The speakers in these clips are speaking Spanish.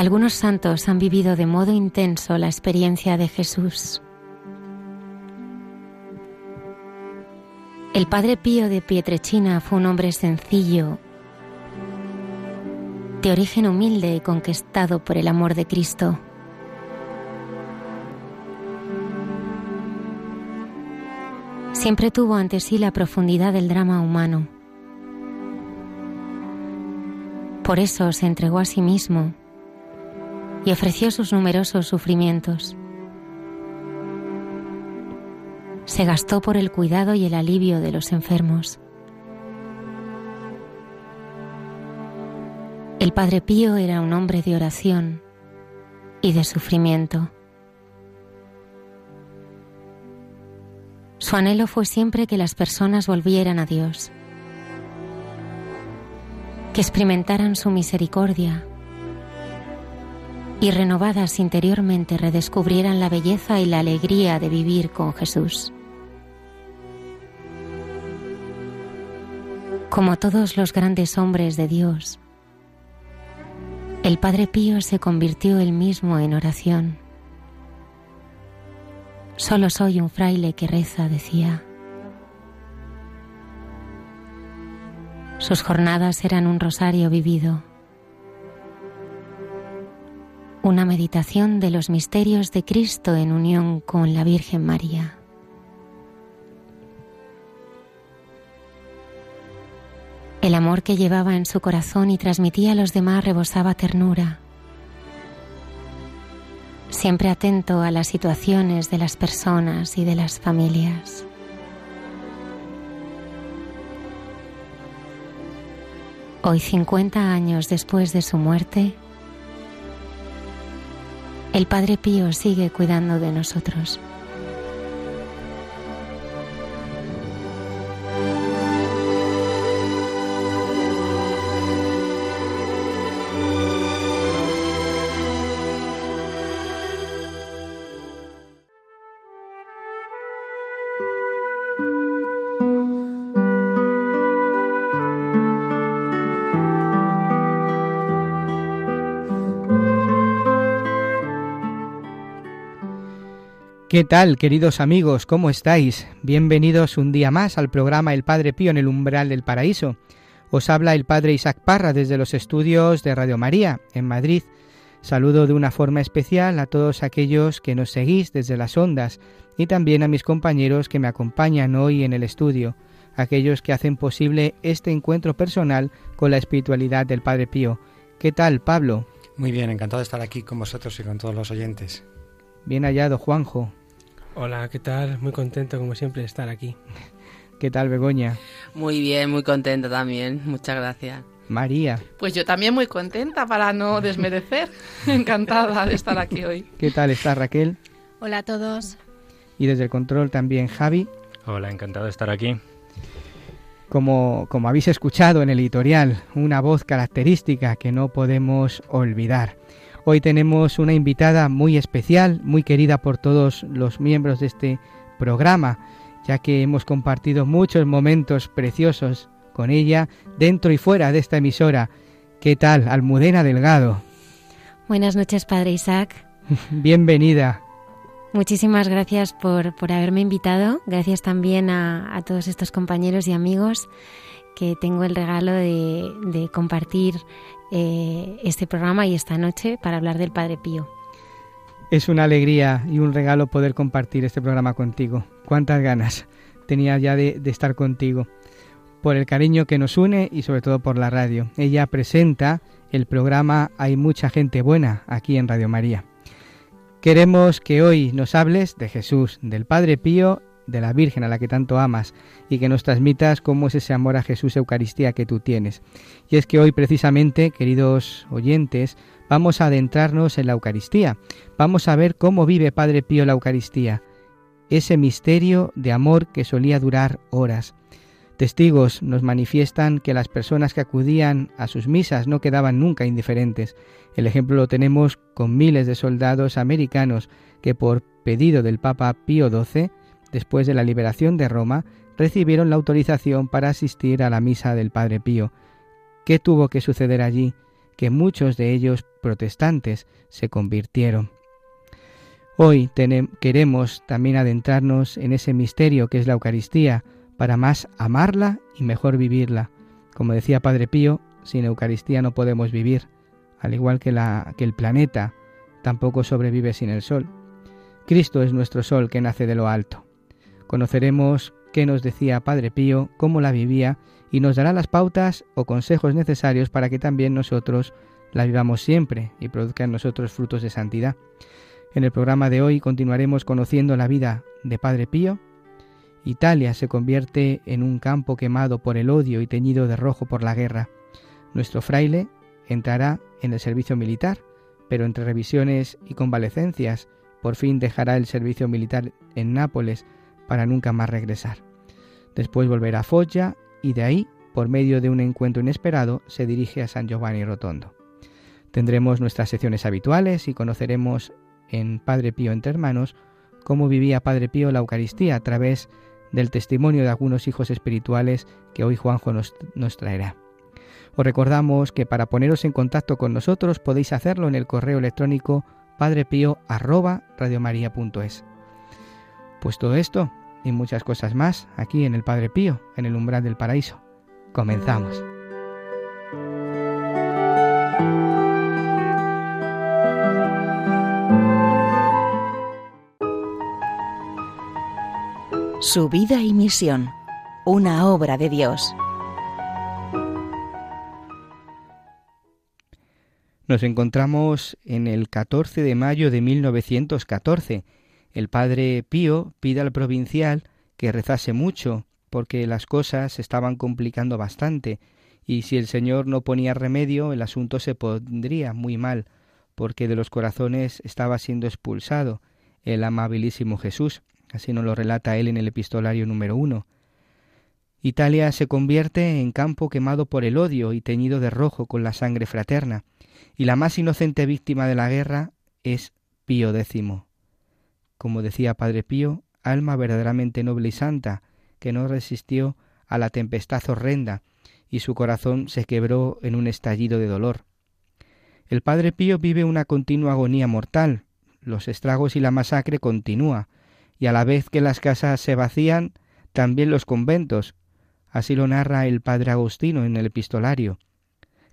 Algunos santos han vivido de modo intenso la experiencia de Jesús. El padre Pío de Pietrechina fue un hombre sencillo, de origen humilde y conquistado por el amor de Cristo. Siempre tuvo ante sí la profundidad del drama humano. Por eso se entregó a sí mismo y ofreció sus numerosos sufrimientos. Se gastó por el cuidado y el alivio de los enfermos. El Padre Pío era un hombre de oración y de sufrimiento. Su anhelo fue siempre que las personas volvieran a Dios, que experimentaran su misericordia y renovadas interiormente redescubrieran la belleza y la alegría de vivir con Jesús. Como todos los grandes hombres de Dios, el Padre Pío se convirtió él mismo en oración. Solo soy un fraile que reza, decía. Sus jornadas eran un rosario vivido una meditación de los misterios de Cristo en unión con la Virgen María. El amor que llevaba en su corazón y transmitía a los demás rebosaba ternura, siempre atento a las situaciones de las personas y de las familias. Hoy, 50 años después de su muerte, el Padre Pío sigue cuidando de nosotros. ¿Qué tal, queridos amigos? ¿Cómo estáis? Bienvenidos un día más al programa El Padre Pío en el umbral del paraíso. Os habla el Padre Isaac Parra desde los estudios de Radio María, en Madrid. Saludo de una forma especial a todos aquellos que nos seguís desde las ondas y también a mis compañeros que me acompañan hoy en el estudio, aquellos que hacen posible este encuentro personal con la espiritualidad del Padre Pío. ¿Qué tal, Pablo? Muy bien, encantado de estar aquí con vosotros y con todos los oyentes. Bien hallado, Juanjo. Hola, ¿qué tal? Muy contento como siempre de estar aquí. ¿Qué tal, Begoña? Muy bien, muy contenta también. Muchas gracias. María. Pues yo también muy contenta para no desmerecer. Encantada de estar aquí hoy. ¿Qué tal está Raquel? Hola a todos. Y desde el control también Javi. Hola, encantado de estar aquí. Como, como habéis escuchado en el editorial, una voz característica que no podemos olvidar. Hoy tenemos una invitada muy especial, muy querida por todos los miembros de este programa, ya que hemos compartido muchos momentos preciosos con ella dentro y fuera de esta emisora. ¿Qué tal, Almudena Delgado? Buenas noches, Padre Isaac. Bienvenida. Muchísimas gracias por, por haberme invitado. Gracias también a, a, todos estos compañeros y amigos que tengo el regalo de, de compartir eh, este programa y esta noche para hablar del Padre Pío. Es una alegría y un regalo poder compartir este programa contigo. Cuántas ganas tenía ya de, de estar contigo. Por el cariño que nos une y sobre todo por la radio. Ella presenta el programa Hay mucha gente buena aquí en Radio María. Queremos que hoy nos hables de Jesús, del Padre Pío, de la Virgen a la que tanto amas y que nos transmitas cómo es ese amor a Jesús Eucaristía que tú tienes. Y es que hoy precisamente, queridos oyentes, vamos a adentrarnos en la Eucaristía. Vamos a ver cómo vive Padre Pío la Eucaristía, ese misterio de amor que solía durar horas. Testigos nos manifiestan que las personas que acudían a sus misas no quedaban nunca indiferentes. El ejemplo lo tenemos con miles de soldados americanos que por pedido del Papa Pío XII, después de la liberación de Roma, recibieron la autorización para asistir a la misa del Padre Pío. ¿Qué tuvo que suceder allí? Que muchos de ellos protestantes se convirtieron. Hoy queremos también adentrarnos en ese misterio que es la Eucaristía, para más amarla y mejor vivirla. Como decía Padre Pío, sin Eucaristía no podemos vivir, al igual que, la, que el planeta tampoco sobrevive sin el sol. Cristo es nuestro sol que nace de lo alto. Conoceremos qué nos decía Padre Pío, cómo la vivía y nos dará las pautas o consejos necesarios para que también nosotros la vivamos siempre y produzca en nosotros frutos de santidad. En el programa de hoy continuaremos conociendo la vida de Padre Pío, Italia se convierte en un campo quemado por el odio y teñido de rojo por la guerra. Nuestro fraile entrará en el servicio militar, pero entre revisiones y convalecencias, por fin dejará el servicio militar en Nápoles para nunca más regresar. Después volverá a Foggia y de ahí, por medio de un encuentro inesperado, se dirige a San Giovanni Rotondo. Tendremos nuestras secciones habituales y conoceremos en Padre Pío entre hermanos cómo vivía Padre Pío la Eucaristía a través de del testimonio de algunos hijos espirituales que hoy Juanjo nos, nos traerá. Os recordamos que para poneros en contacto con nosotros podéis hacerlo en el correo electrónico padrepío@radiomaria.es. Pues todo esto y muchas cosas más aquí en el Padre Pío, en el umbral del paraíso. Comenzamos. Su vida y misión, una obra de Dios. Nos encontramos en el 14 de mayo de 1914. El padre Pío pide al provincial que rezase mucho, porque las cosas se estaban complicando bastante, y si el Señor no ponía remedio, el asunto se pondría muy mal, porque de los corazones estaba siendo expulsado el amabilísimo Jesús. Así nos lo relata él en el epistolario número uno. Italia se convierte en campo quemado por el odio y teñido de rojo con la sangre fraterna, y la más inocente víctima de la guerra es Pío X. Como decía Padre Pío, alma verdaderamente noble y santa, que no resistió a la tempestad horrenda, y su corazón se quebró en un estallido de dolor. El Padre Pío vive una continua agonía mortal, los estragos y la masacre continúa, y a la vez que las casas se vacían, también los conventos. Así lo narra el padre Agustino en el epistolario.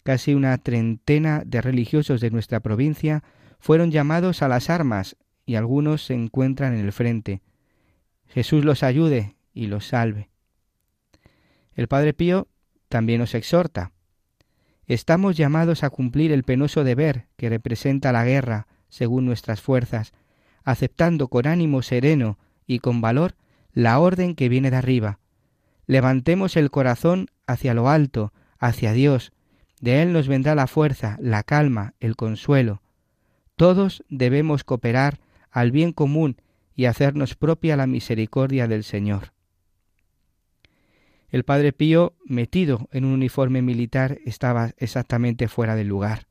Casi una treintena de religiosos de nuestra provincia fueron llamados a las armas y algunos se encuentran en el frente. Jesús los ayude y los salve. El Padre Pío también nos exhorta. Estamos llamados a cumplir el penoso deber que representa la guerra según nuestras fuerzas, aceptando con ánimo sereno y con valor la orden que viene de arriba. Levantemos el corazón hacia lo alto, hacia Dios. De Él nos vendrá la fuerza, la calma, el consuelo. Todos debemos cooperar al bien común y hacernos propia la misericordia del Señor. El padre Pío, metido en un uniforme militar, estaba exactamente fuera del lugar.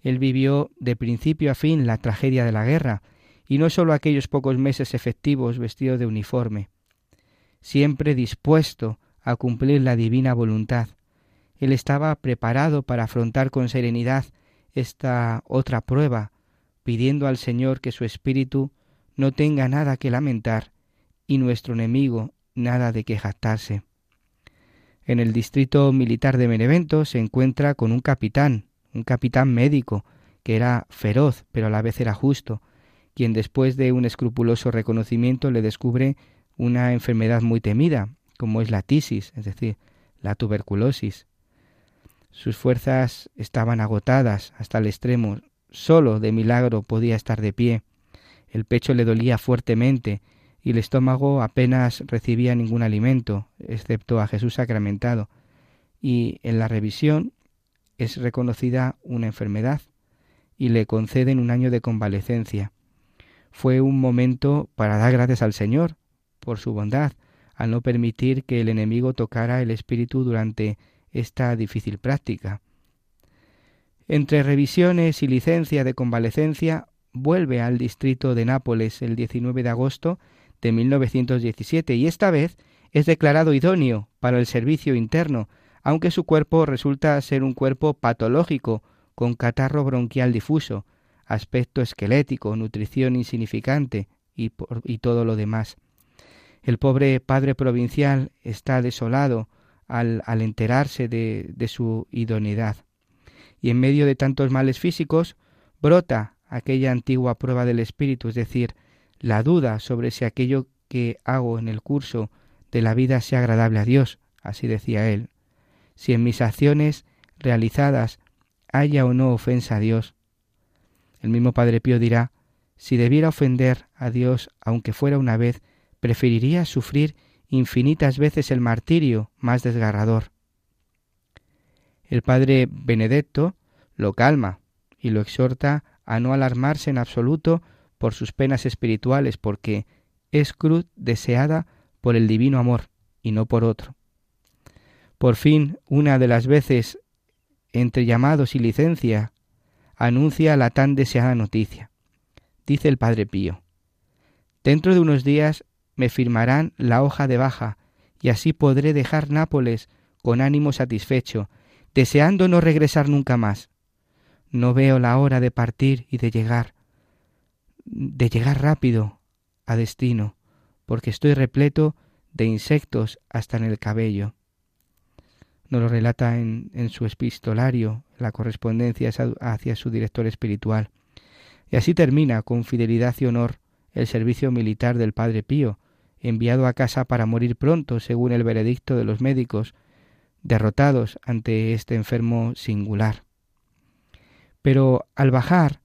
Él vivió de principio a fin la tragedia de la guerra, y no sólo aquellos pocos meses efectivos vestido de uniforme, siempre dispuesto a cumplir la divina voluntad. Él estaba preparado para afrontar con serenidad esta otra prueba, pidiendo al Señor que su espíritu no tenga nada que lamentar y nuestro enemigo nada de que jactarse. En el distrito militar de Benevento se encuentra con un capitán, un capitán médico, que era feroz, pero a la vez era justo, quien después de un escrupuloso reconocimiento le descubre una enfermedad muy temida, como es la tisis, es decir, la tuberculosis. Sus fuerzas estaban agotadas hasta el extremo, solo de milagro podía estar de pie. El pecho le dolía fuertemente y el estómago apenas recibía ningún alimento, excepto a Jesús sacramentado, y en la revisión es reconocida una enfermedad y le conceden un año de convalecencia. Fue un momento para dar gracias al Señor por su bondad, al no permitir que el enemigo tocara el espíritu durante esta difícil práctica. Entre revisiones y licencia de convalecencia, vuelve al distrito de Nápoles el 19 de agosto de 1917 y esta vez es declarado idóneo para el servicio interno, aunque su cuerpo resulta ser un cuerpo patológico con catarro bronquial difuso, aspecto esquelético, nutrición insignificante y, y todo lo demás. El pobre padre provincial está desolado al, al enterarse de, de su idoneidad. Y en medio de tantos males físicos brota aquella antigua prueba del espíritu, es decir, la duda sobre si aquello que hago en el curso de la vida sea agradable a Dios, así decía él, si en mis acciones realizadas haya o no ofensa a Dios. El mismo Padre Pío dirá, si debiera ofender a Dios aunque fuera una vez, preferiría sufrir infinitas veces el martirio más desgarrador. El Padre Benedetto lo calma y lo exhorta a no alarmarse en absoluto por sus penas espirituales, porque es cruz deseada por el divino amor y no por otro. Por fin, una de las veces entre llamados y licencia, anuncia la tan deseada noticia. Dice el Padre Pío, Dentro de unos días me firmarán la hoja de baja, y así podré dejar Nápoles con ánimo satisfecho, deseando no regresar nunca más. No veo la hora de partir y de llegar, de llegar rápido a destino, porque estoy repleto de insectos hasta en el cabello nos lo relata en, en su epistolario, la correspondencia hacia su director espiritual. Y así termina con fidelidad y honor el servicio militar del Padre Pío, enviado a casa para morir pronto, según el veredicto de los médicos, derrotados ante este enfermo singular. Pero al bajar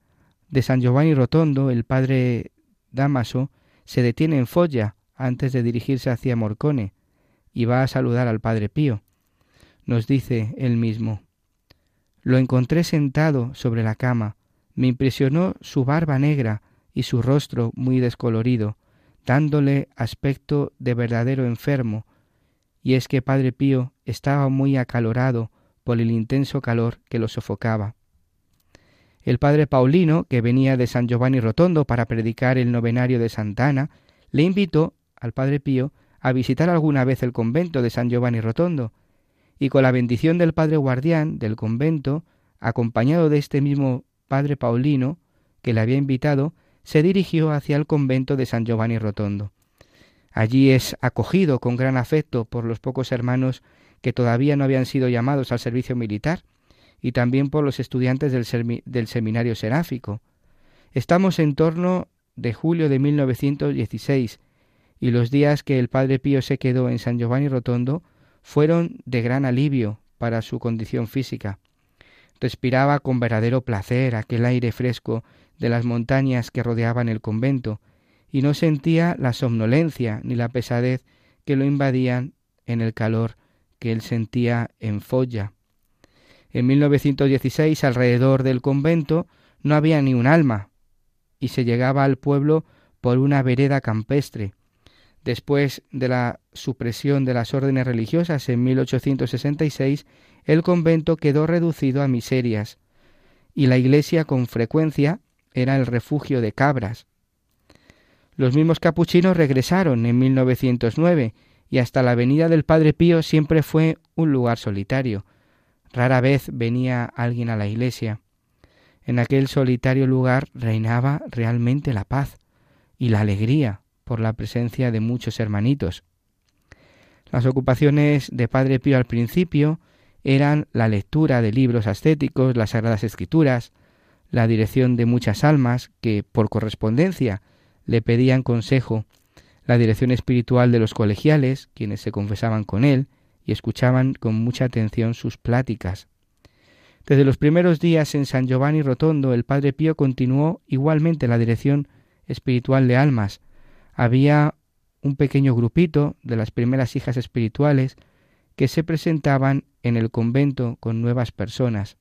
de San Giovanni Rotondo, el padre Damaso se detiene en Foggia antes de dirigirse hacia Morcone y va a saludar al padre Pío nos dice él mismo. Lo encontré sentado sobre la cama. Me impresionó su barba negra y su rostro muy descolorido, dándole aspecto de verdadero enfermo. Y es que Padre Pío estaba muy acalorado por el intenso calor que lo sofocaba. El padre Paulino, que venía de San Giovanni Rotondo para predicar el novenario de Santana, le invitó al padre Pío a visitar alguna vez el convento de San Giovanni Rotondo, y con la bendición del padre guardián del convento, acompañado de este mismo padre Paulino, que le había invitado, se dirigió hacia el convento de San Giovanni Rotondo. Allí es acogido con gran afecto por los pocos hermanos que todavía no habían sido llamados al servicio militar y también por los estudiantes del, del seminario seráfico. Estamos en torno de julio de 1916 y los días que el padre Pío se quedó en San Giovanni Rotondo fueron de gran alivio para su condición física. Respiraba con verdadero placer aquel aire fresco de las montañas que rodeaban el convento, y no sentía la somnolencia ni la pesadez que lo invadían en el calor que él sentía en Folla. En 1916, alrededor del convento, no había ni un alma, y se llegaba al pueblo por una vereda campestre, Después de la supresión de las órdenes religiosas en 1866, el convento quedó reducido a miserias y la iglesia con frecuencia era el refugio de cabras. Los mismos capuchinos regresaron en 1909 y hasta la venida del Padre Pío siempre fue un lugar solitario. Rara vez venía alguien a la iglesia. En aquel solitario lugar reinaba realmente la paz y la alegría por la presencia de muchos hermanitos. Las ocupaciones de Padre Pío al principio eran la lectura de libros ascéticos, las sagradas escrituras, la dirección de muchas almas que por correspondencia le pedían consejo, la dirección espiritual de los colegiales, quienes se confesaban con él y escuchaban con mucha atención sus pláticas. Desde los primeros días en San Giovanni Rotondo el Padre Pío continuó igualmente la dirección espiritual de almas. Había un pequeño grupito de las primeras hijas espirituales que se presentaban en el convento con nuevas personas.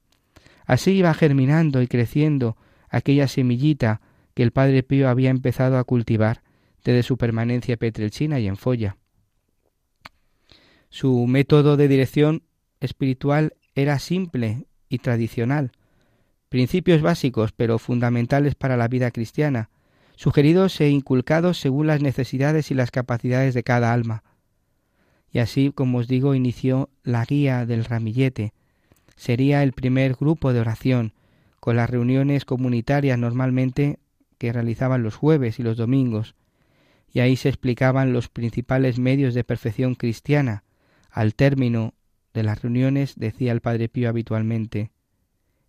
Así iba germinando y creciendo aquella semillita que el Padre Pío había empezado a cultivar desde su permanencia petrelchina y en Folla. Su método de dirección espiritual era simple y tradicional, principios básicos pero fundamentales para la vida cristiana, sugeridos e inculcados según las necesidades y las capacidades de cada alma. Y así, como os digo, inició la guía del ramillete. Sería el primer grupo de oración, con las reuniones comunitarias normalmente que realizaban los jueves y los domingos, y ahí se explicaban los principales medios de perfección cristiana. Al término de las reuniones decía el Padre Pío habitualmente,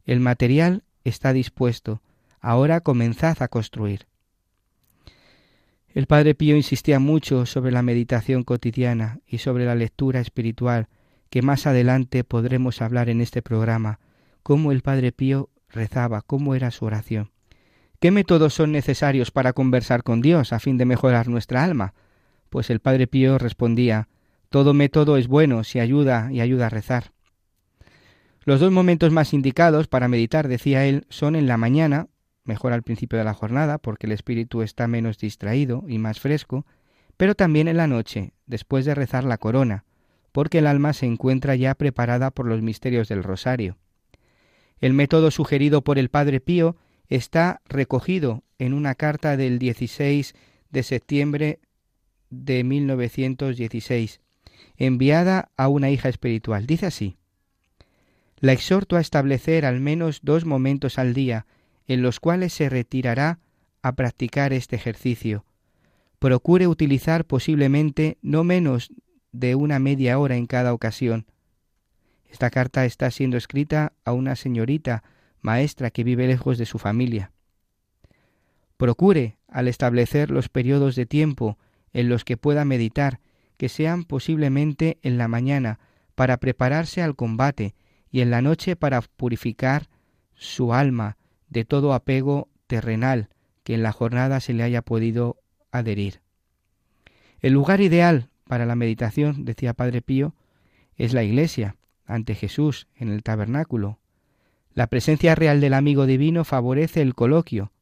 el material está dispuesto, ahora comenzad a construir. El Padre Pío insistía mucho sobre la meditación cotidiana y sobre la lectura espiritual, que más adelante podremos hablar en este programa, cómo el Padre Pío rezaba, cómo era su oración. ¿Qué métodos son necesarios para conversar con Dios a fin de mejorar nuestra alma? Pues el Padre Pío respondía, todo método es bueno si ayuda y ayuda a rezar. Los dos momentos más indicados para meditar, decía él, son en la mañana, mejor al principio de la jornada, porque el espíritu está menos distraído y más fresco, pero también en la noche, después de rezar la corona, porque el alma se encuentra ya preparada por los misterios del rosario. El método sugerido por el Padre Pío está recogido en una carta del 16 de septiembre de 1916, enviada a una hija espiritual. Dice así, La exhorto a establecer al menos dos momentos al día en los cuales se retirará a practicar este ejercicio. Procure utilizar posiblemente no menos de una media hora en cada ocasión. Esta carta está siendo escrita a una señorita maestra que vive lejos de su familia. Procure, al establecer los periodos de tiempo en los que pueda meditar, que sean posiblemente en la mañana para prepararse al combate y en la noche para purificar su alma de todo apego terrenal que en la jornada se le haya podido adherir. El lugar ideal para la meditación, decía Padre Pío, es la iglesia, ante Jesús, en el tabernáculo, la presencia real del amigo divino favorece el coloquio,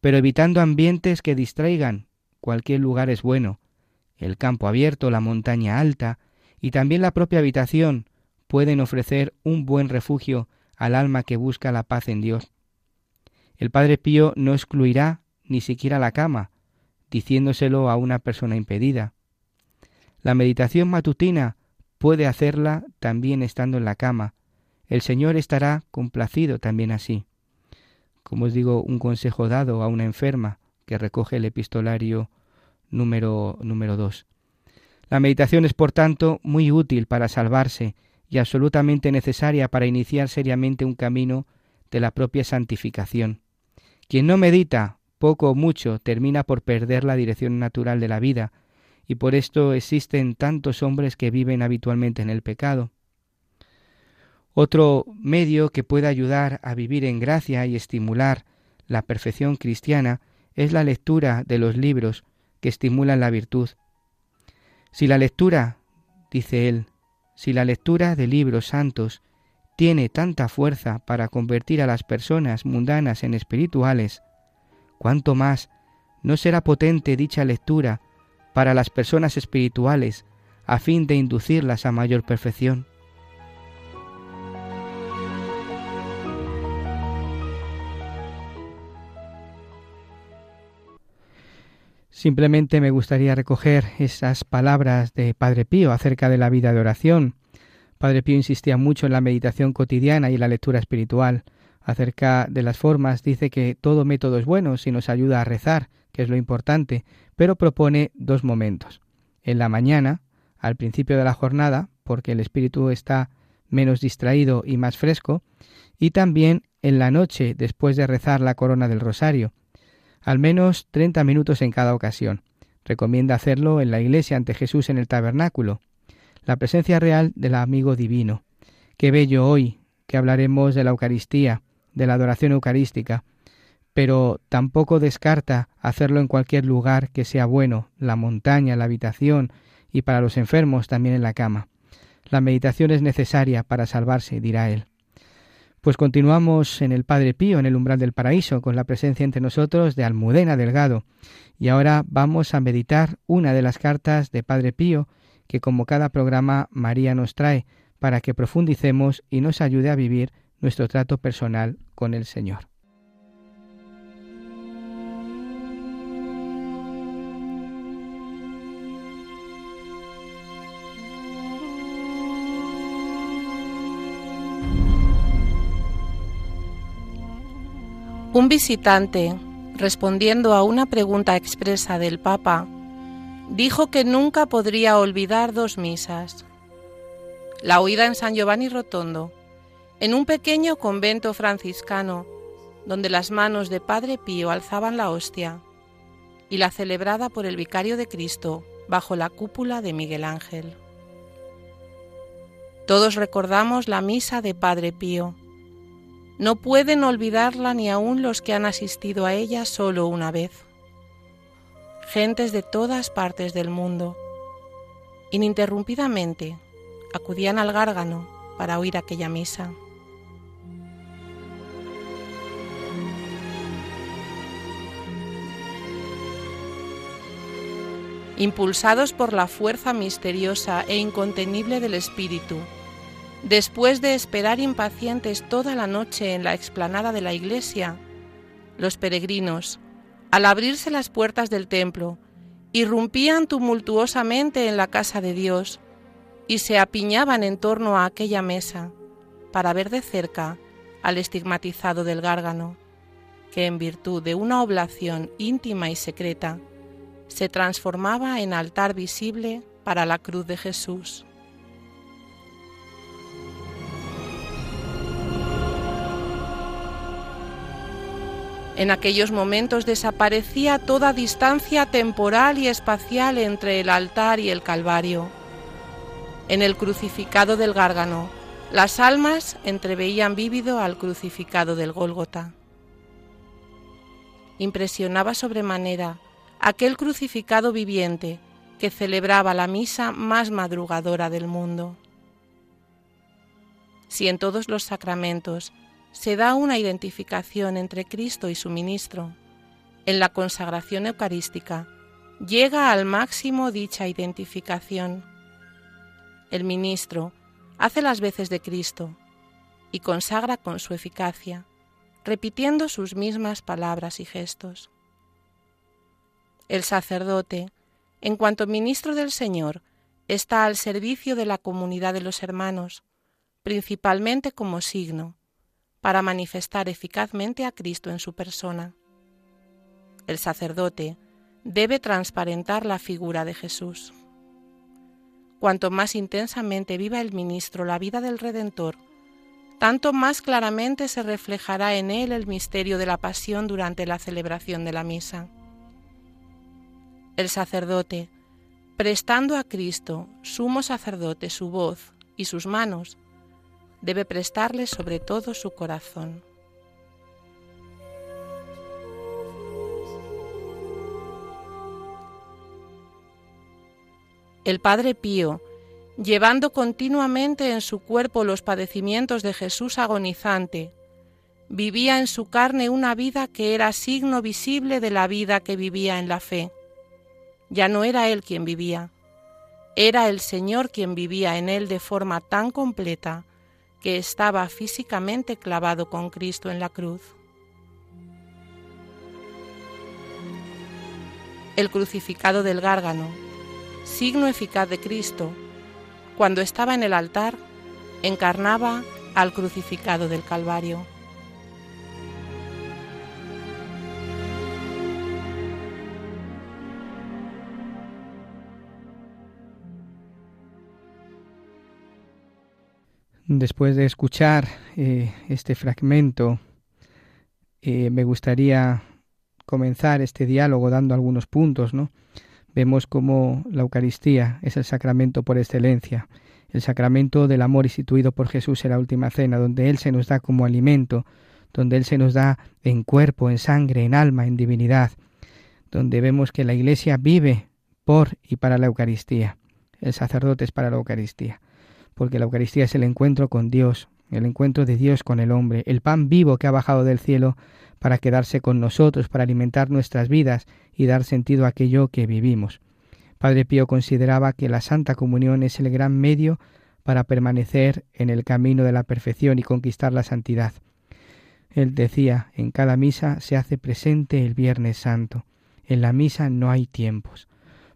pero evitando ambientes que distraigan, cualquier lugar es bueno. El campo abierto, la montaña alta y también la propia habitación pueden ofrecer un buen refugio al alma que busca la paz en Dios. El Padre Pío no excluirá ni siquiera la cama, diciéndoselo a una persona impedida. La meditación matutina puede hacerla también estando en la cama, el Señor estará complacido también así. Como os digo, un consejo dado a una enferma que recoge el epistolario número número 2. La meditación es, por tanto, muy útil para salvarse y absolutamente necesaria para iniciar seriamente un camino de la propia santificación. Quien no medita, poco o mucho, termina por perder la dirección natural de la vida, y por esto existen tantos hombres que viven habitualmente en el pecado. Otro medio que puede ayudar a vivir en gracia y estimular la perfección cristiana es la lectura de los libros que estimulan la virtud. Si la lectura, dice él, si la lectura de libros santos tiene tanta fuerza para convertir a las personas mundanas en espirituales, cuánto más no será potente dicha lectura para las personas espirituales a fin de inducirlas a mayor perfección. Simplemente me gustaría recoger esas palabras de Padre Pío acerca de la vida de oración. Padre Pío insistía mucho en la meditación cotidiana y la lectura espiritual. Acerca de las formas dice que todo método es bueno si nos ayuda a rezar, que es lo importante, pero propone dos momentos. En la mañana, al principio de la jornada, porque el espíritu está menos distraído y más fresco, y también en la noche después de rezar la corona del rosario, al menos 30 minutos en cada ocasión. Recomienda hacerlo en la iglesia ante Jesús en el tabernáculo, la presencia real del amigo divino. Qué bello hoy que hablaremos de la Eucaristía, de la adoración eucarística, pero tampoco descarta hacerlo en cualquier lugar que sea bueno, la montaña, la habitación y para los enfermos también en la cama. La meditación es necesaria para salvarse, dirá él. Pues continuamos en el Padre Pío, en el umbral del paraíso, con la presencia entre nosotros de Almudena Delgado. Y ahora vamos a meditar una de las cartas de Padre Pío que como cada programa María nos trae para que profundicemos y nos ayude a vivir nuestro trato personal con el Señor. Un visitante, respondiendo a una pregunta expresa del Papa, dijo que nunca podría olvidar dos misas. La oída en San Giovanni Rotondo, en un pequeño convento franciscano, donde las manos de Padre Pío alzaban la hostia, y la celebrada por el Vicario de Cristo bajo la cúpula de Miguel Ángel. Todos recordamos la misa de Padre Pío. No pueden olvidarla ni aun los que han asistido a ella solo una vez. Gentes de todas partes del mundo, ininterrumpidamente, acudían al gárgano para oír aquella misa. impulsados por la fuerza misteriosa e incontenible del Espíritu. Después de esperar impacientes toda la noche en la explanada de la iglesia, los peregrinos, al abrirse las puertas del templo, irrumpían tumultuosamente en la casa de Dios y se apiñaban en torno a aquella mesa para ver de cerca al estigmatizado del gárgano, que en virtud de una oblación íntima y secreta, se transformaba en altar visible para la cruz de Jesús. En aquellos momentos desaparecía toda distancia temporal y espacial entre el altar y el Calvario. En el crucificado del Gárgano, las almas entreveían vívido al crucificado del Gólgota. Impresionaba sobremanera aquel crucificado viviente que celebraba la misa más madrugadora del mundo. Si en todos los sacramentos se da una identificación entre Cristo y su ministro, en la consagración eucarística llega al máximo dicha identificación. El ministro hace las veces de Cristo y consagra con su eficacia, repitiendo sus mismas palabras y gestos. El sacerdote, en cuanto ministro del Señor, está al servicio de la comunidad de los hermanos, principalmente como signo, para manifestar eficazmente a Cristo en su persona. El sacerdote debe transparentar la figura de Jesús. Cuanto más intensamente viva el ministro la vida del Redentor, tanto más claramente se reflejará en él el misterio de la pasión durante la celebración de la misa. El sacerdote, prestando a Cristo, sumo sacerdote, su voz y sus manos, debe prestarle sobre todo su corazón. El Padre Pío, llevando continuamente en su cuerpo los padecimientos de Jesús agonizante, vivía en su carne una vida que era signo visible de la vida que vivía en la fe. Ya no era él quien vivía, era el Señor quien vivía en él de forma tan completa que estaba físicamente clavado con Cristo en la cruz. El crucificado del gárgano, signo eficaz de Cristo, cuando estaba en el altar, encarnaba al crucificado del Calvario. Después de escuchar eh, este fragmento, eh, me gustaría comenzar este diálogo dando algunos puntos, ¿no? Vemos cómo la Eucaristía es el sacramento por excelencia, el sacramento del amor instituido por Jesús en la última cena, donde Él se nos da como alimento, donde Él se nos da en cuerpo, en sangre, en alma, en divinidad, donde vemos que la Iglesia vive por y para la Eucaristía, el sacerdote es para la Eucaristía porque la Eucaristía es el encuentro con Dios, el encuentro de Dios con el hombre, el pan vivo que ha bajado del cielo para quedarse con nosotros, para alimentar nuestras vidas y dar sentido a aquello que vivimos. Padre Pío consideraba que la Santa Comunión es el gran medio para permanecer en el camino de la perfección y conquistar la santidad. Él decía, en cada misa se hace presente el Viernes Santo. En la misa no hay tiempos.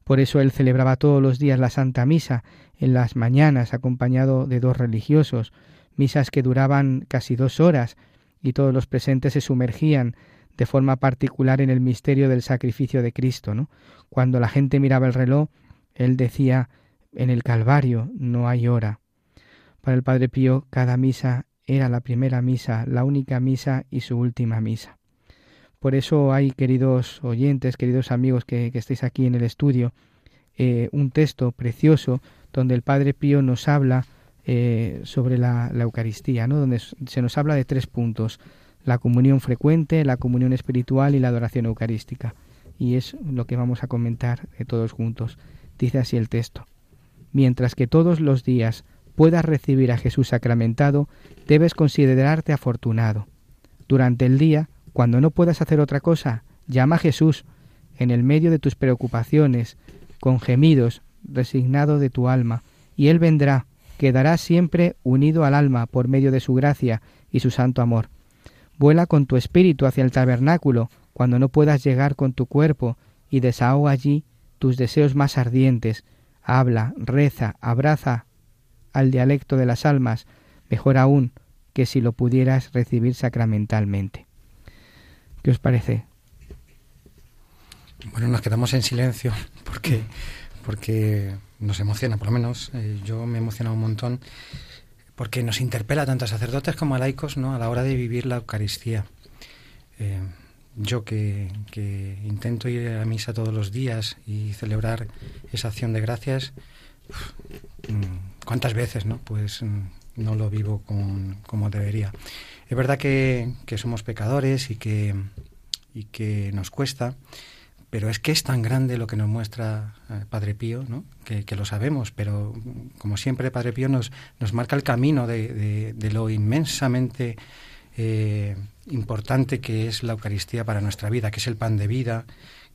Por eso él celebraba todos los días la Santa Misa en las mañanas acompañado de dos religiosos, misas que duraban casi dos horas, y todos los presentes se sumergían de forma particular en el misterio del sacrificio de Cristo. Cuando la gente miraba el reloj, él decía en el Calvario no hay hora. Para el Padre Pío cada misa era la primera misa, la única misa y su última misa. Por eso hay, queridos oyentes, queridos amigos que, que estéis aquí en el estudio, eh, un texto precioso donde el Padre Pío nos habla eh, sobre la, Eucaristía, ¿no? donde se nos habla de tres puntos, la comunión frecuente, la comunión espiritual y la adoración eucarística. Y es lo que vamos a comentar de todos juntos. Dice así el texto. Mientras que todos los días puedas recibir a Jesús sacramentado, debes considerarte afortunado. Durante el día, cuando no puedas hacer otra cosa, llama a Jesús en el medio de tus preocupaciones, con gemidos, resignado de tu alma, y Él vendrá, quedará siempre unido al alma por medio de su gracia y su santo amor. Vuela con tu espíritu hacia el tabernáculo cuando no puedas llegar con tu cuerpo y desahoga allí tus deseos más ardientes. Habla, reza, abraza al dialecto de las almas, mejor aún que si lo pudieras recibir sacramentalmente. ¿Qué os parece? Bueno, nos quedamos en silencio porque porque nos emociona, por lo menos eh, yo me emociona un montón, porque nos interpela tanto a sacerdotes como a laicos ¿no? a la hora de vivir la Eucaristía. Eh, yo que, intento ir a misa todos los días y celebrar esa acción de gracias, mm, ¿cuántas veces no? Pues mm, no lo vivo como debería. Es verdad que, que somos pecadores y que, y que nos cuesta, pero es que es tan grande lo que nos muestra eh, Padre Pío, ¿no? que, lo sabemos, pero como siempre Padre Pío nos, nos marca el camino de, lo inmensamente eh, importante que es la Eucaristía para nuestra vida, que es el pan de vida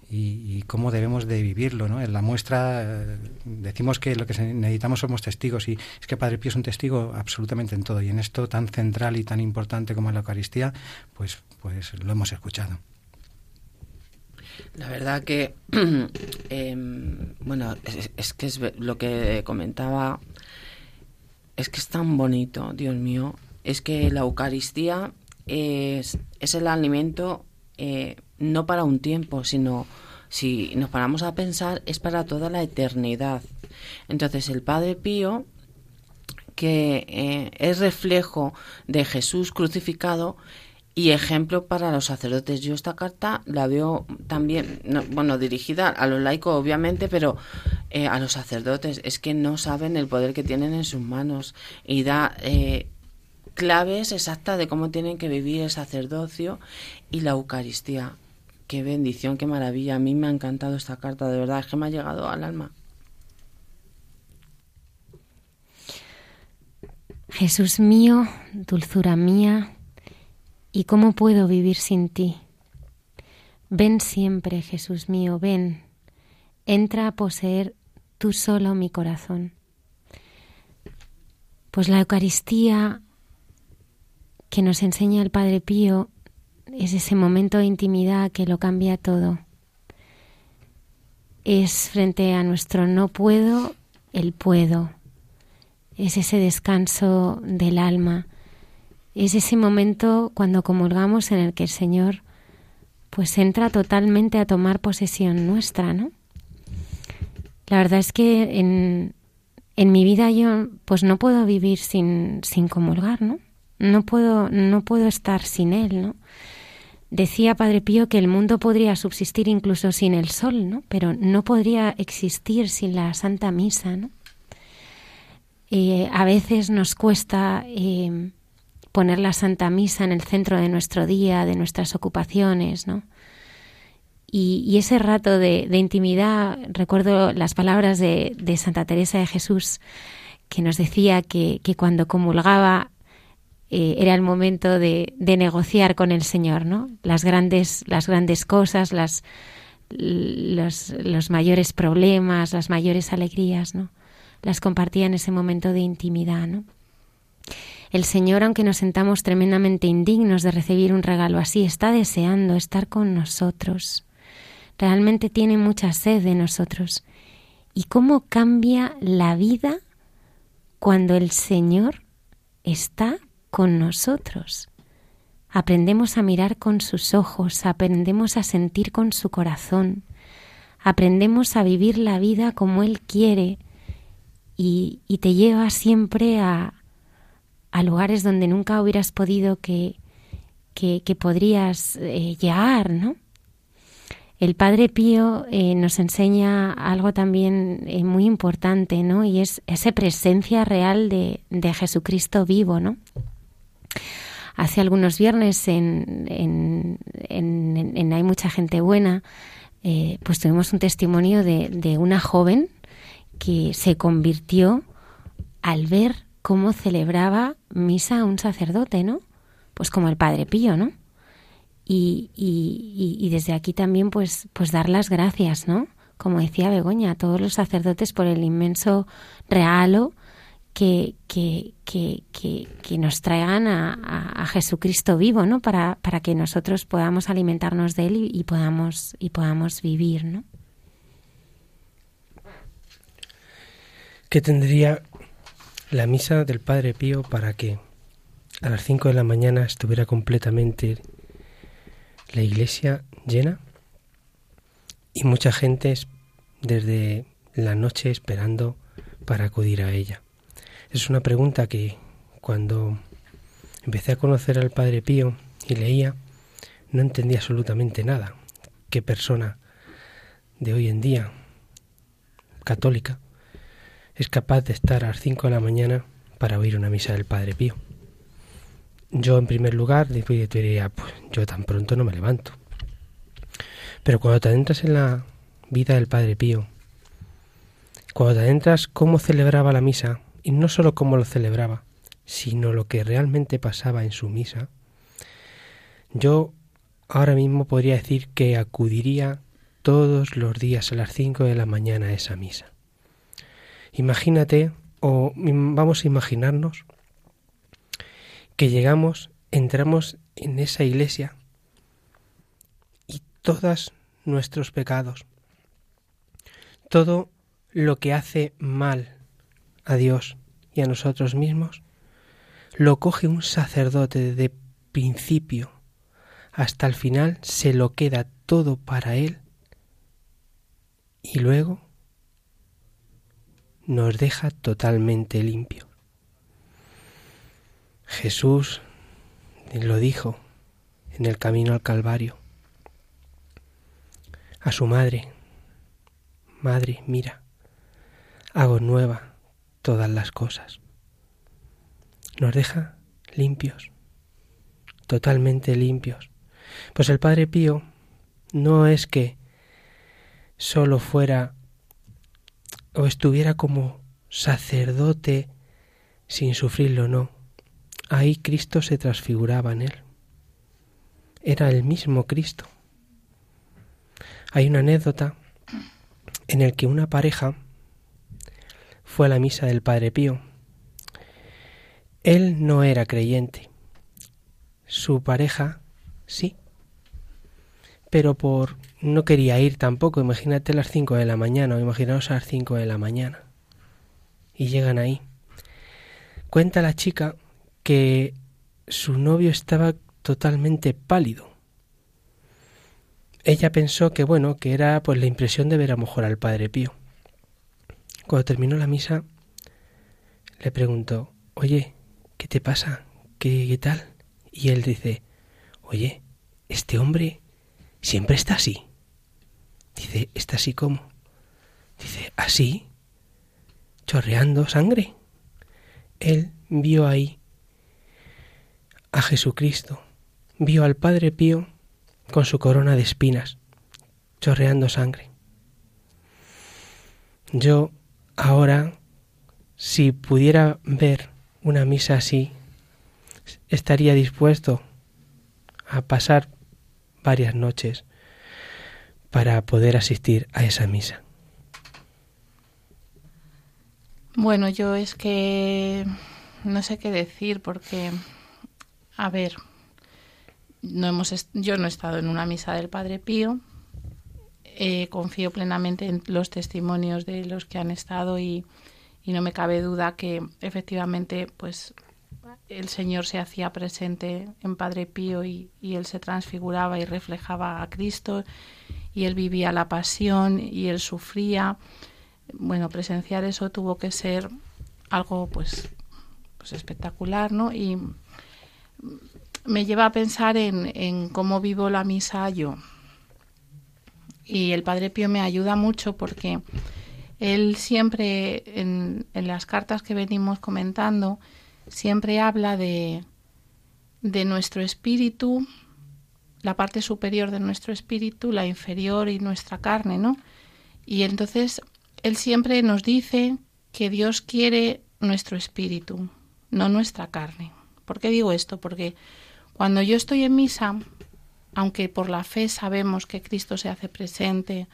y, cómo debemos de vivirlo. ¿no? En la muestra eh, decimos que lo que necesitamos somos testigos y es que Padre Pío es un testigo absolutamente en todo y en esto tan central y tan importante como la Eucaristía, pues, pues lo hemos escuchado. La verdad que, em, bueno, es, que es lo que comentaba, es que es tan bonito, Dios mío. Es que la Eucaristía es, es el alimento eh, no para un tiempo, sino si nos paramos a pensar, es para toda la eternidad. Entonces el Padre Pío, que eh, es reflejo de Jesús crucificado, y ejemplo para los sacerdotes. Yo esta carta la veo también, bueno, dirigida a los laicos obviamente, pero eh, a los sacerdotes. Es que no saben el poder que tienen en sus manos y da eh, claves exactas de cómo tienen que vivir el sacerdocio y la Eucaristía. Qué bendición, qué maravilla. A mí me ha encantado esta carta, de verdad, es que me ha llegado al alma. Jesús mío, dulzura mía, ¿Y cómo puedo vivir sin ti? Ven siempre, Jesús mío, ven. Entra a poseer tú solo mi corazón. Pues la Eucaristía que nos enseña el Padre Pío es ese momento de intimidad que lo cambia todo. Es frente a nuestro no puedo, el puedo. Es ese descanso del alma es ese momento cuando comulgamos en el que el Señor pues entra totalmente a tomar posesión nuestra, ¿no? La verdad es que en, en mi vida yo pues no puedo vivir sin, sin comulgar, ¿no? No puedo, no puedo estar sin él, ¿no? Decía Padre Pío que el mundo podría subsistir incluso sin el sol, ¿no? Pero no podría existir sin la Santa Misa, ¿no? Eh, a veces nos cuesta eh, poner la Santa Misa en el centro de nuestro día, de nuestras ocupaciones, ¿no? Y, ese rato de, intimidad, recuerdo las palabras de, Santa Teresa de Jesús, que nos decía que, cuando comulgaba eh, era el momento de, negociar con el Señor, ¿no? Las grandes, las grandes cosas, las, los, los mayores problemas, las mayores alegrías, ¿no? Las compartía en ese momento de intimidad, ¿no? El Señor, aunque nos sentamos tremendamente indignos de recibir un regalo así, está deseando estar con nosotros realmente tiene mucha sed de nosotros. ¿Y cómo cambia la vida cuando el Señor está con nosotros? Aprendemos a mirar con sus ojos, aprendemos a sentir con su corazón, aprendemos a vivir la vida como Él quiere y, te lleva siempre a, a, lugares donde nunca hubieras podido que, que, podrías eh, llegar, ¿no? El Padre Pío eh, nos enseña algo también eh, muy importante, ¿no? Y es esa presencia real de, Jesucristo vivo, ¿no? Hace algunos viernes en, en, Hay mucha gente buena, pues tuvimos un testimonio de, de una joven que se convirtió al ver cómo celebraba misa un sacerdote, ¿no? Pues como el Padre Pío, ¿no? y, y, y, desde aquí también pues, pues dar las gracias, ¿no? Como decía Begoña, a todos los sacerdotes por el inmenso regalo que, que, que, que, nos traigan a, a, Jesucristo vivo, ¿no? Para, para que nosotros podamos alimentarnos de Él y, podamos, y podamos vivir, ¿no? ¿Qué tendría la misa del Padre Pío para que a las 5 de la mañana estuviera completamente la iglesia llena y mucha gente desde la noche esperando para acudir a ella. Es una pregunta que cuando empecé a conocer al Padre Pío y leía, no entendía absolutamente nada. ¿Qué persona de hoy en día, católica, es capaz de estar a las 5 de la mañana para oír una misa del Padre Pío? yo en primer lugar diría, pues yo tan pronto no me levanto. Pero cuando te adentras en la vida del Padre Pío, cuando te adentras cómo celebraba la misa, y no solo cómo lo celebraba, sino lo que realmente pasaba en su misa, yo ahora mismo podría decir que acudiría todos los días a las 5 de la mañana a esa misa. Imagínate, o vamos a imaginarnos, que llegamos, entramos en esa iglesia y todos nuestros pecados, todo lo que hace mal a Dios y a nosotros mismos, lo coge un sacerdote de principio hasta el final, se lo queda todo para él y luego nos deja totalmente limpio. Jesús lo dijo en el camino al Calvario a su madre, Madre, mira, hago nueva todas las cosas. Nos deja limpios, totalmente limpios. Pues el Padre Pío no es que solo fuera o estuviera como sacerdote sin sufrirlo, no. Ahí Cristo se transfiguraba en él. Era el mismo Cristo. Hay una anécdota en el que una pareja fue a la misa del Padre Pío. Él no era creyente. Su pareja sí. Pero por no quería ir tampoco. Imagínate las cinco de la mañana o imaginaos a las cinco de la mañana. Y llegan ahí. Cuenta la chica que su novio estaba totalmente pálido. Ella pensó que bueno, que era pues la impresión de ver a lo mejor al Padre Pío. Cuando terminó la misa, le preguntó, oye, ¿qué te pasa? ¿Qué, qué tal? Y él dice, oye, este hombre siempre está así. Dice, ¿está así cómo? Dice, así, chorreando sangre. Él vio ahí a Jesucristo, vio al Padre Pío con su corona de espinas, chorreando sangre. Yo ahora, si pudiera ver una misa así, estaría dispuesto a pasar varias noches para poder asistir a esa misa. Bueno, yo es que no sé qué decir porque, a ver, no hemos yo no he estado en una misa del Padre Pío. Eh, confío plenamente en los testimonios de los que han estado y, y no me cabe duda que efectivamente, pues el Señor se hacía presente en Padre Pío y, él se transfiguraba y reflejaba a Cristo y él vivía la pasión y él sufría bueno, presenciar eso tuvo que ser algo pues, pues espectacular, ¿no? Y me lleva a pensar en, en cómo vivo la misa yo. Y el Padre Pío me ayuda mucho porque él siempre, en las cartas que venimos comentando, siempre habla de, de nuestro espíritu, la parte superior de nuestro espíritu, la inferior y nuestra carne, ¿no? Y entonces él siempre nos dice que Dios quiere nuestro espíritu, no nuestra carne. ¿Por qué digo esto? Porque cuando yo estoy en misa, aunque por la fe sabemos que Cristo se hace presente,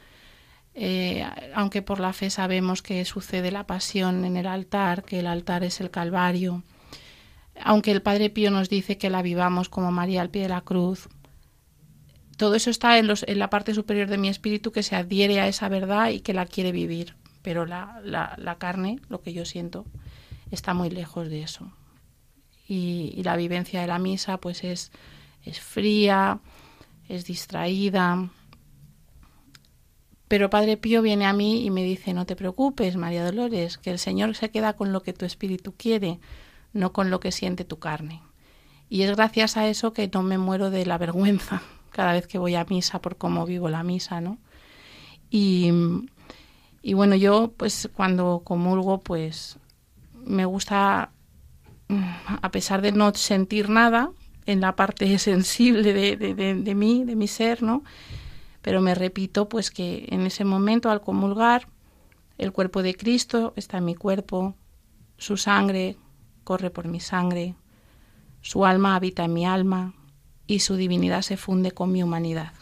eh, aunque por la fe sabemos que sucede la pasión en el altar, que el altar es el Calvario, aunque el Padre Pío nos dice que la vivamos como María al pie de la cruz, todo eso está en, los, en la parte superior de mi espíritu que se adhiere a esa verdad y que la quiere vivir pero la, la, carne, lo que yo siento, está muy lejos de eso. Y, la vivencia de la misa pues es, es fría, es distraída. Pero Padre Pío viene a mí y me dice, no te preocupes, María Dolores, que el Señor se queda con lo que tu espíritu quiere, no con lo que siente tu carne. Y es gracias a eso que no me muero de la vergüenza cada vez que voy a misa por cómo vivo la misa, ¿no? Y, y bueno, yo pues cuando comulgo pues me gusta, a pesar de no sentir nada en la parte sensible de, de, de, mí, de mi ser, ¿no? Pero me repito pues que en ese momento al comulgar el cuerpo de Cristo está en mi cuerpo, su sangre corre por mi sangre, su alma habita en mi alma y su divinidad se funde con mi humanidad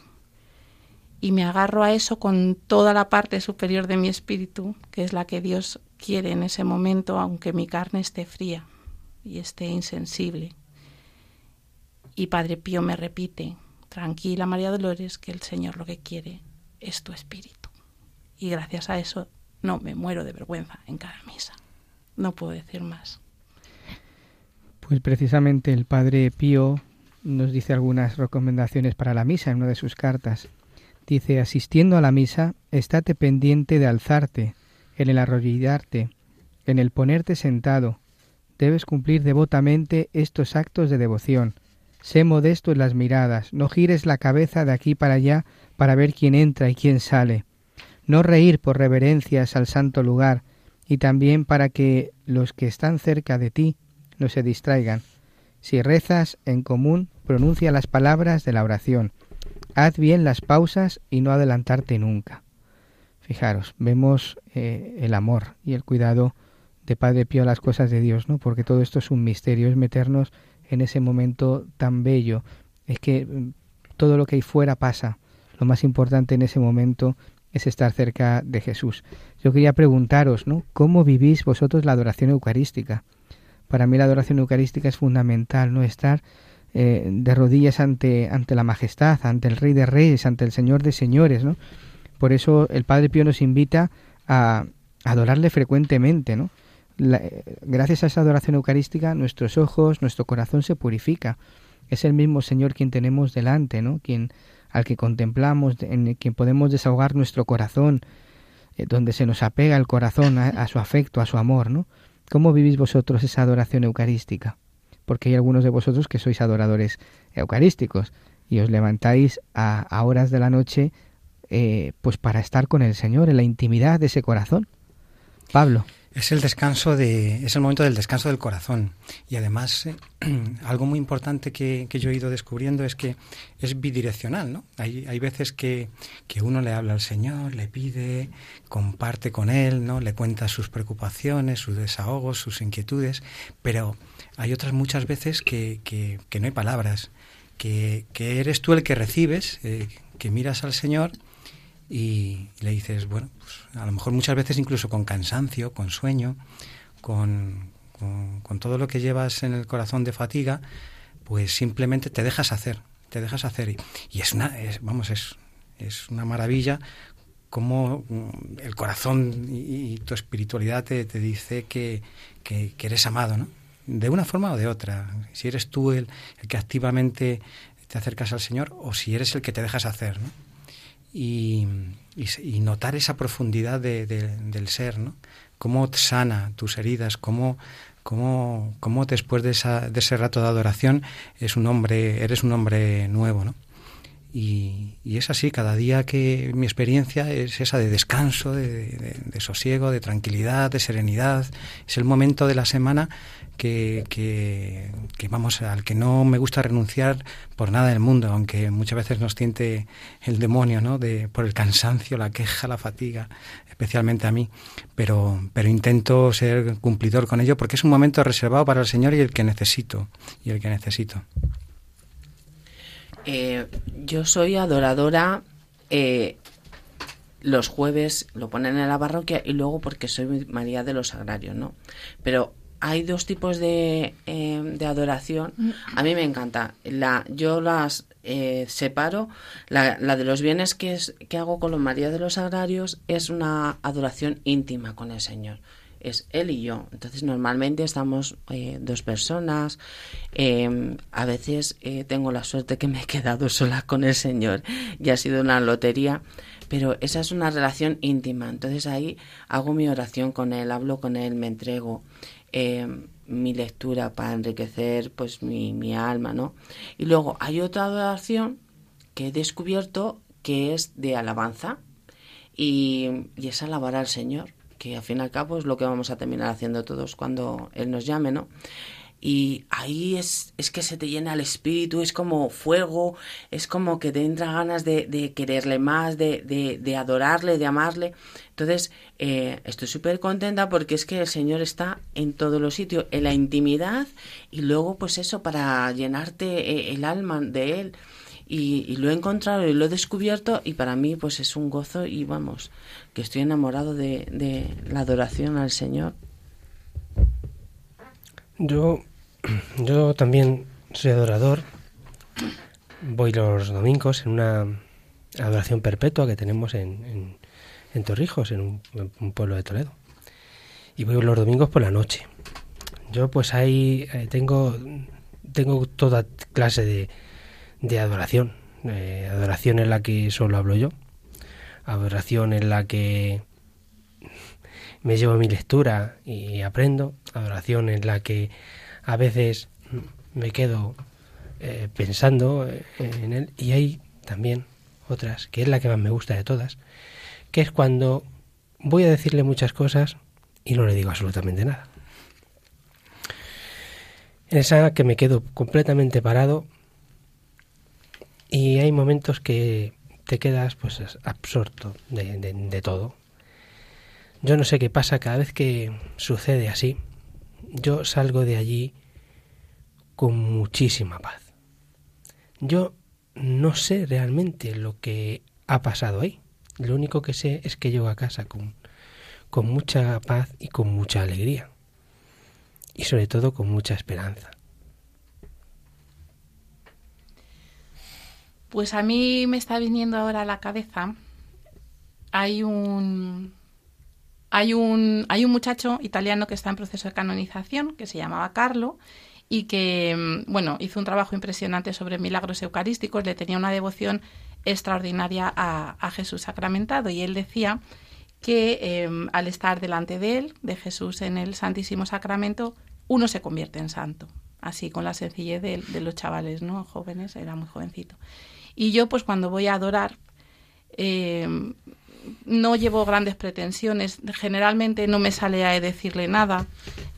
y me agarro a eso con toda la parte superior de mi espíritu, que es la que Dios quiere en ese momento, aunque mi carne esté fría y esté insensible. Y Padre Pío me repite, tranquila María Dolores, que el Señor lo que quiere es tu espíritu. Y gracias a eso no me muero de vergüenza en cada misa. No puedo decir más. Pues precisamente el Padre Pío nos dice algunas recomendaciones para la misa en una de sus cartas. Dice, asistiendo a la misa, estate pendiente de alzarte, en el arrodillarte, en el ponerte sentado. Debes cumplir devotamente estos actos de devoción. Sé modesto en las miradas, no gires la cabeza de aquí para allá para ver quién entra y quién sale. No reír por reverencias al santo lugar, y también para que los que están cerca de ti no se distraigan. Si rezas en común, pronuncia las palabras de la oración haz bien las pausas y no adelantarte nunca. Fijaros, vemos eh, el amor y el cuidado de Padre Pío a las cosas de Dios, ¿no? Porque todo esto es un misterio, es meternos en ese momento tan bello. Es que mm, todo lo que hay fuera pasa. Lo más importante en ese momento es estar cerca de Jesús. Yo quería preguntaros, ¿no? ¿Cómo vivís vosotros la adoración eucarística? Para mí la adoración eucarística es fundamental, ¿no? Estar eh, de rodillas ante, ante la majestad, ante el Rey de Reyes, ante el Señor de Señores, ¿no? Por eso el Padre Pío nos invita a, adorarle frecuentemente, ¿no? Eh, gracias a esa adoración eucarística, nuestros ojos, nuestro corazón se purifica. Es el mismo Señor quien tenemos delante, ¿no? Quien, al que contemplamos, en quien podemos desahogar nuestro corazón, eh, donde se nos apega el corazón a, a, su afecto, a su amor, ¿no? ¿Cómo vivís vosotros esa adoración eucarística? Porque hay algunos de vosotros que sois adoradores eucarísticos y os levantáis a, horas de la noche eh, pues para estar con el Señor en la intimidad de ese corazón. Pablo. Es el descanso de, es el momento del descanso del corazón. Y además, eh, algo muy importante que, yo he ido descubriendo es que es bidireccional, ¿no? Hay, hay veces que, que, uno le habla al Señor, le pide, comparte con Él, ¿no? Le cuenta sus preocupaciones, sus desahogos, sus inquietudes, pero hay otras muchas veces que, que, no hay palabras, que, eres tú el que recibes, eh, que miras al Señor y le dices, bueno, pues a lo mejor muchas veces incluso con cansancio, con sueño, con, con, todo lo que llevas en el corazón de fatiga, pues simplemente te dejas hacer, te dejas hacer. Y, es una, vamos, es, es una maravilla cómo mm, el corazón y, tu espiritualidad te, te dice que, que, eres amado, ¿no? De una forma o de otra. Si eres tú el, el que activamente te acercas al Señor o si eres el que te dejas hacer, ¿no? Y, notar esa profundidad del ser, ¿no? Cómo sana tus heridas, cómo, cómo, cómo después de, esa, de ese rato de adoración es un hombre, eres un hombre nuevo, ¿no? Y, es así, cada día que mi experiencia es esa de descanso, de, sosiego, de tranquilidad, de serenidad. Es el momento de la semana que, que, vamos, al que no me gusta renunciar por nada del mundo, aunque muchas veces nos tiente el demonio, ¿no? De, por el cansancio, la queja, la fatiga, especialmente a mí. Pero, pero intento ser cumplidor con ello porque es un momento reservado para el Señor y el que necesito, y el que necesito. Eh, yo soy adoradora eh, los jueves, lo ponen en la parroquia y luego porque soy María de los Agrarios, ¿no? Pero hay dos tipos de, eh, de adoración. Mm. A mí me encanta. La, yo las separo. La, la, de los bienes que, es, que hago con los María de los Agrarios es una adoración íntima con el Señor es él y yo. Entonces normalmente estamos eh, dos personas. Em, a veces eh, tengo la suerte que me he quedado sola con el Señor y ha sido una lotería. Pero esa es una relación íntima. Entonces ahí hago mi oración con Él, hablo con Él, me entrego em, mi lectura para enriquecer pues mi, mi alma, ¿no? Y luego hay otra adoración que he descubierto que es de alabanza y, y es alabar al Señor que al fin y al cabo es lo que vamos a terminar haciendo todos cuando Él nos llame, ¿no? Y ahí es, es que se te llena el espíritu, es como fuego, es como que te entra ganas de, de quererle más, de, de, de, adorarle, de amarle. Entonces, eh, estoy súper contenta porque es que el Señor está en todos los sitios, en la intimidad y luego pues eso, para llenarte eh, el alma de Él y, lo he encontrado y lo he descubierto y para mí pues es un gozo y vamos, que estoy enamorado de, de la adoración al Señor. Yo, yo también soy adorador. Voy los domingos en una adoración perpetua que tenemos en, en, Torrijos, en un, pueblo de Toledo. Y voy los domingos por la noche. Yo pues ahí eh, tengo, tengo toda clase de, de adoración. Adoración en la que solo hablo yo. Adoración en la que me llevo mi lectura y aprendo. Adoración en la que a veces me quedo eh, pensando eh, en él. Y hay también otras, que es la que más me gusta de todas, que es cuando voy a decirle muchas cosas y no le digo absolutamente nada. Esa que me quedo completamente parado y hay momentos que te quedas pues absorto de, de, todo. Yo no sé qué pasa cada vez que sucede así. Yo salgo de allí con muchísima paz. Yo no sé realmente lo que ha pasado ahí. Lo único que sé es que llego a casa con, con mucha paz y con mucha alegría. Y sobre todo con mucha esperanza. Pues a mí me está viniendo ahora a la cabeza. Hay un hay un hay un muchacho italiano que está en proceso de canonización que se llamaba Carlo y que mm, bueno, hizo un trabajo impresionante sobre milagros eucarísticos, le tenía una devoción extraordinaria a, a Jesús sacramentado y él decía que em, al estar delante de él, de Jesús en el Santísimo Sacramento, uno se convierte en santo, así con la sencillez de, de los chavales, ¿no? Jóvenes, era muy jovencito. Y yo, pues cuando voy a adorar, em, no llevo grandes pretensiones, generalmente no me sale a decirle nada,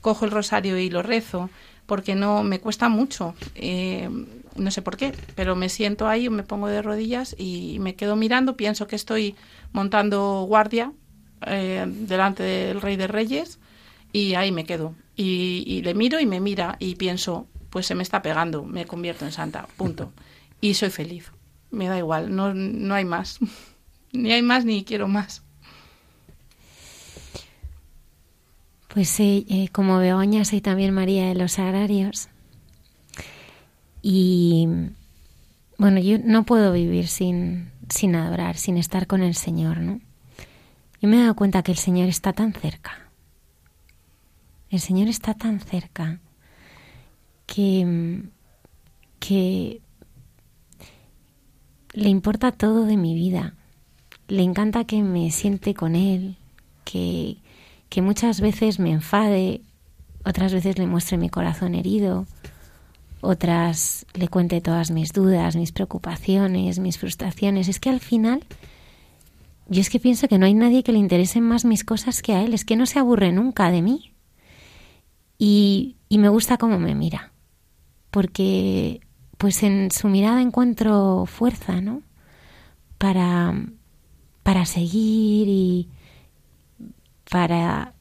cojo el rosario y lo rezo, porque no me cuesta mucho, eh, no sé por qué, pero me siento ahí, me pongo de rodillas y me quedo mirando, pienso que estoy montando guardia eh, delante del Rey de Reyes y ahí me quedo. Y, y le miro y me mira y pienso, pues se me está pegando, me convierto en santa, punto. Y soy feliz, me da igual, no, no hay más. Ni hay más ni quiero más. Pues sí, eh, como Begoña soy también María de los Agrarios. Y bueno, yo no puedo vivir sin, sin adorar, sin estar con el Señor, ¿no? Yo me he dado cuenta que el Señor está tan cerca. El Señor está tan cerca que, que le importa todo de mi vida le encanta que me siente con él, que, que muchas veces me enfade, otras veces le muestre mi corazón herido, otras le cuente todas mis dudas, mis preocupaciones, mis frustraciones. Es que al final yo es que pienso que no hay nadie que le interesen más mis cosas que a él, es que no se aburre nunca de mí. Y, y me gusta cómo me mira, porque pues en su mirada encuentro fuerza, ¿no? Para, para seguir y para,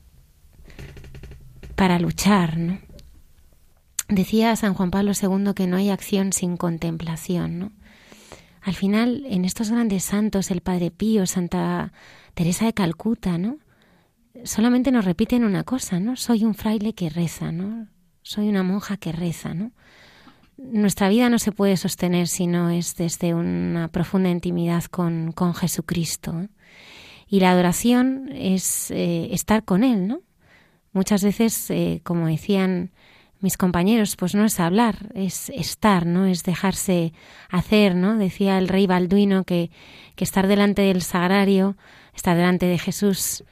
para luchar, ¿no? Decía San Juan Pablo II que no hay acción sin contemplación, ¿no? Al final, en estos grandes santos, el Padre Pío, Santa Teresa de Calcuta, ¿no? Solamente nos repiten una cosa, ¿no? Soy un fraile que reza, ¿no? Soy una monja que reza, ¿no? Nuestra vida no se puede sostener si no es desde una profunda intimidad con, con Jesucristo. Y la adoración es eh, estar con Él, ¿no? Muchas veces, eh, como decían mis compañeros, pues no es hablar, es estar, ¿no? Es dejarse hacer, ¿no? Decía el rey Balduino que, que estar delante del sagrario, estar delante de Jesús,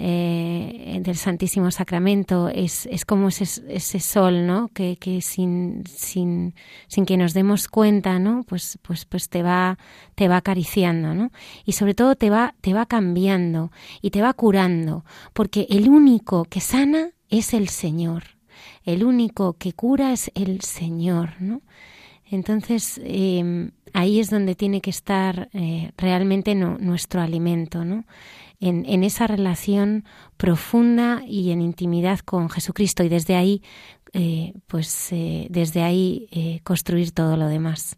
eh, del Santísimo Sacramento es, es como ese, ese, sol, ¿no? Que, que sin, sin, sin, que nos demos cuenta, ¿no? Pues, pues, pues te va, te va acariciando, ¿no? Y sobre todo te va, te va cambiando y te va curando, porque el único que sana es el Señor. El único que cura es el Señor, ¿no? Entonces, eh, ahí es donde tiene que estar eh, realmente no, nuestro alimento, ¿no? En, esa relación profunda y en intimidad con Jesucristo y desde ahí, eh, pues eh, desde ahí eh, construir todo lo demás.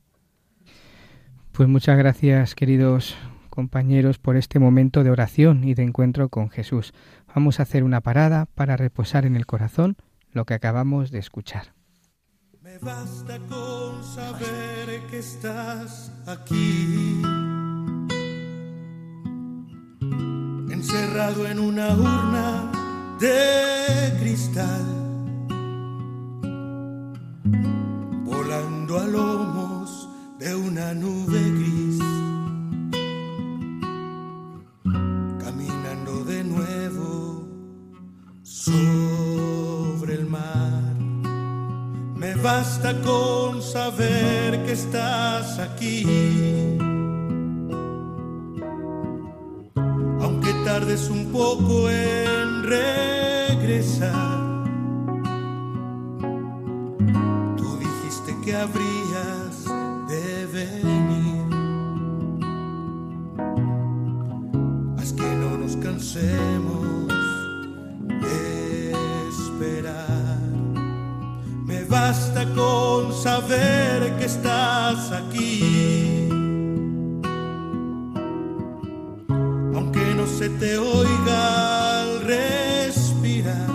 Pues muchas gracias, queridos compañeros, por este momento de oración y de encuentro con Jesús. Vamos a hacer una parada para reposar en el corazón lo que acabamos de escuchar. Me basta con saber que estás aquí encerrado en una urna de cristal, volando a lomos de una nube gris, caminando de nuevo sobre el mar. Me basta con saber que estás aquí tardes un poco en regresar. Tú dijiste que habrías de venir. Haz que no nos cansemos de esperar. Me basta con saber que estás aquí. Se te oiga respirar.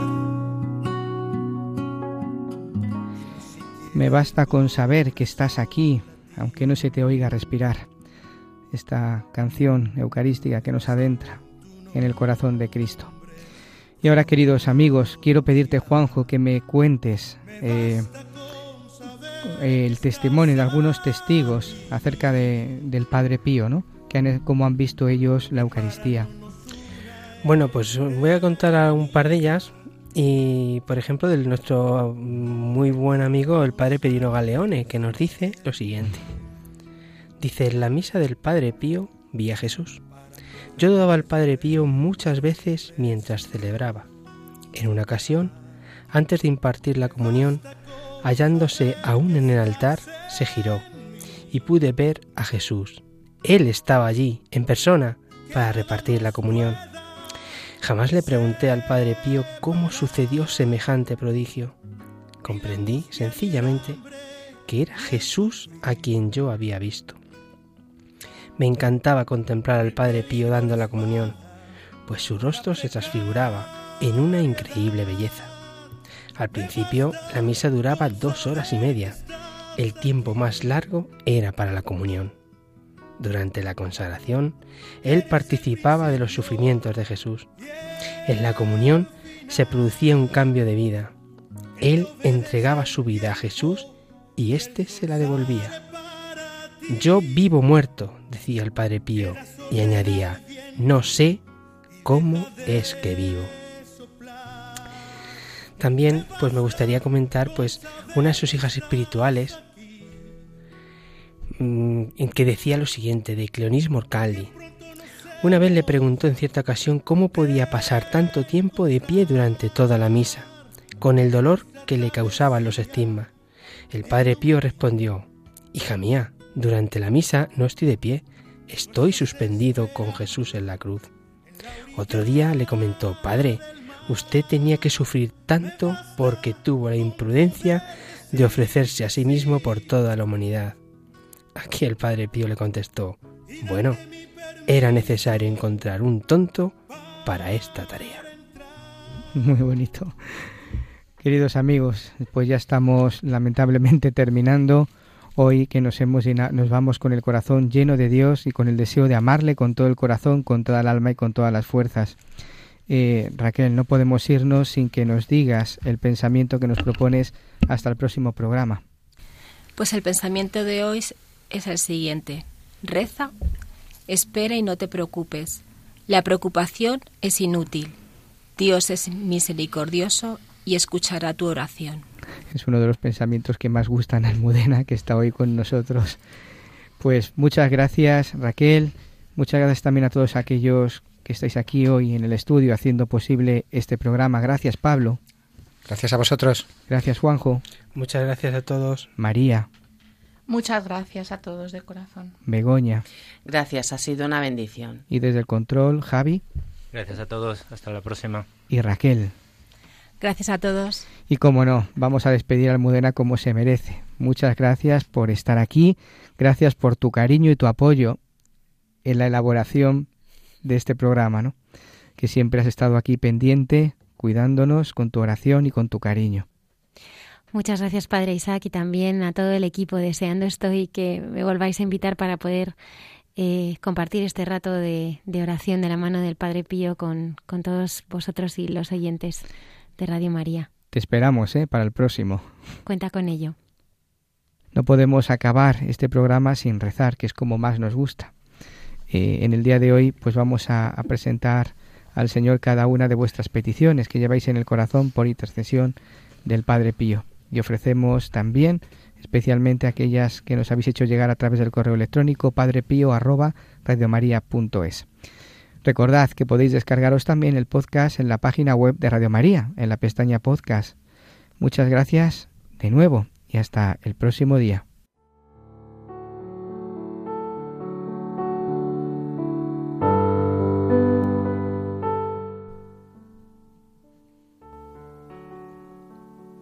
Me basta con saber que estás aquí, aunque no se te oiga respirar. Esta canción eucarística que nos adentra en el corazón de Cristo. Y ahora, queridos amigos, quiero pedirte, Juanjo, que me cuentes eh, el testimonio de algunos testigos acerca de, del Padre Pío, ¿no? Que cómo han visto ellos la Eucaristía. Bueno, pues voy a contar un par de ellas y, por ejemplo, de nuestro muy buen amigo el padre Pedro Galeone, que nos dice lo siguiente. Dice, en la misa del Padre Pío vi a Jesús. Yo daba al Padre Pío muchas veces mientras celebraba. En una ocasión, antes de impartir la comunión, hallándose aún en el altar, se giró y pude ver a Jesús. Él estaba allí, en persona, para repartir la comunión. Jamás le pregunté al Padre Pío cómo sucedió semejante prodigio. Comprendí, sencillamente, que era Jesús a quien yo había visto. Me encantaba contemplar al Padre Pío dando la comunión, pues su rostro se transfiguraba en una increíble belleza. Al principio la misa duraba dos horas y media. El tiempo más largo era para la comunión. Durante la consagración, él participaba de los sufrimientos de Jesús. En la comunión se producía un cambio de vida. Él entregaba su vida a Jesús y éste se la devolvía. Yo vivo muerto, decía el Padre Pío, y añadía, no sé cómo es que vivo. También pues me gustaría comentar pues una de sus hijas espirituales en que decía lo siguiente de Cleonis Morcaldi. Una vez le preguntó en cierta ocasión cómo podía pasar tanto tiempo de pie durante toda la misa, con el dolor que le causaban los estigmas. El padre Pío respondió, Hija mía, durante la misa no estoy de pie, estoy suspendido con Jesús en la cruz. Otro día le comentó, Padre, usted tenía que sufrir tanto porque tuvo la imprudencia de ofrecerse a sí mismo por toda la humanidad. Aquí el padre Pío le contestó, bueno, era necesario encontrar un tonto para esta tarea. Muy bonito. Queridos amigos, pues ya estamos lamentablemente terminando hoy que nos hemos nos vamos con el corazón lleno de Dios y con el deseo de amarle con todo el corazón, con toda el alma y con todas las fuerzas. Eh, Raquel, no podemos irnos sin que nos digas el pensamiento que nos propones hasta el próximo programa. Pues el pensamiento de hoy es el siguiente. Reza, espera y no te preocupes. La preocupación es inútil. Dios es misericordioso y escuchará tu oración. Es uno de los pensamientos que más gustan a Almudena, que está hoy con nosotros. Pues muchas gracias Raquel, muchas gracias también a todos aquellos que estáis aquí hoy en el estudio haciendo posible este programa. Gracias Pablo. Gracias a vosotros. Gracias Juanjo. Muchas gracias a todos. María. Muchas gracias a todos de corazón. Begoña. Gracias, ha sido una bendición. Y desde el control, Javi. Gracias a todos, hasta la próxima. Y Raquel. Gracias a todos. Y como no, vamos a despedir a Almudena como se merece. Muchas gracias por estar aquí, gracias por tu cariño y tu apoyo en la elaboración de este programa, ¿no? Que siempre has estado aquí pendiente, cuidándonos con tu oración y con tu cariño. Muchas gracias, Padre Isaac, y también a todo el equipo. Deseando estoy que me volváis a invitar para poder eh, compartir este rato de, oración de la mano del Padre Pío con, con todos vosotros y los oyentes de Radio María. Te esperamos, ¿eh? Para el próximo. Cuenta con ello. No podemos acabar este programa sin rezar, que es como más nos gusta. Eh, en el día de hoy, pues vamos a, a presentar al Señor cada una de vuestras peticiones que lleváis en el corazón por intercesión del Padre Pío y ofrecemos también especialmente aquellas que nos habéis hecho llegar a través del correo electrónico padrepío@radiomaria.es. Recordad que podéis descargaros también el podcast en la página web de Radio María, en la pestaña podcast. Muchas gracias de nuevo y hasta el próximo día.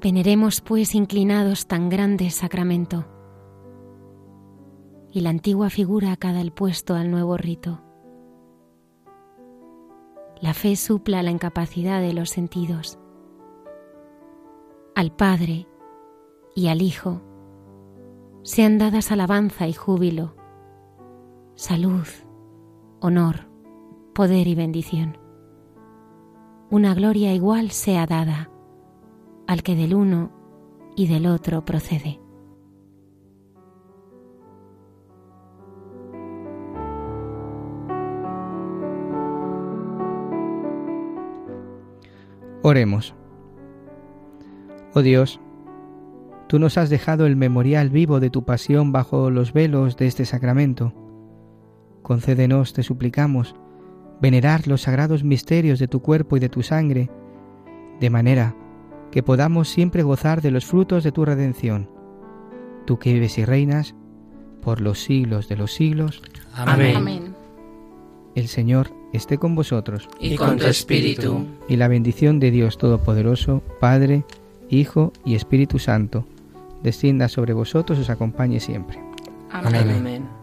Veneremos pues inclinados tan grande sacramento. Y la antigua figura cada el puesto al nuevo rito. La fe supla la incapacidad de los sentidos. Al Padre y al Hijo sean dadas alabanza y júbilo, salud, honor, poder y bendición. Una gloria igual sea dada al que del uno y del otro procede. Oremos. Oh Dios, tú nos has dejado el memorial vivo de tu pasión bajo los velos de este sacramento. Concédenos, te suplicamos, venerar los sagrados misterios de tu cuerpo y de tu sangre, de manera que podamos siempre gozar de los frutos de tu redención. Tú que vives y reinas por los siglos de los siglos. Amén. El Señor esté con vosotros. Y con tu espíritu. Y la bendición de Dios Todopoderoso, Padre, Hijo y Espíritu Santo, descienda sobre vosotros y os acompañe siempre. Amén.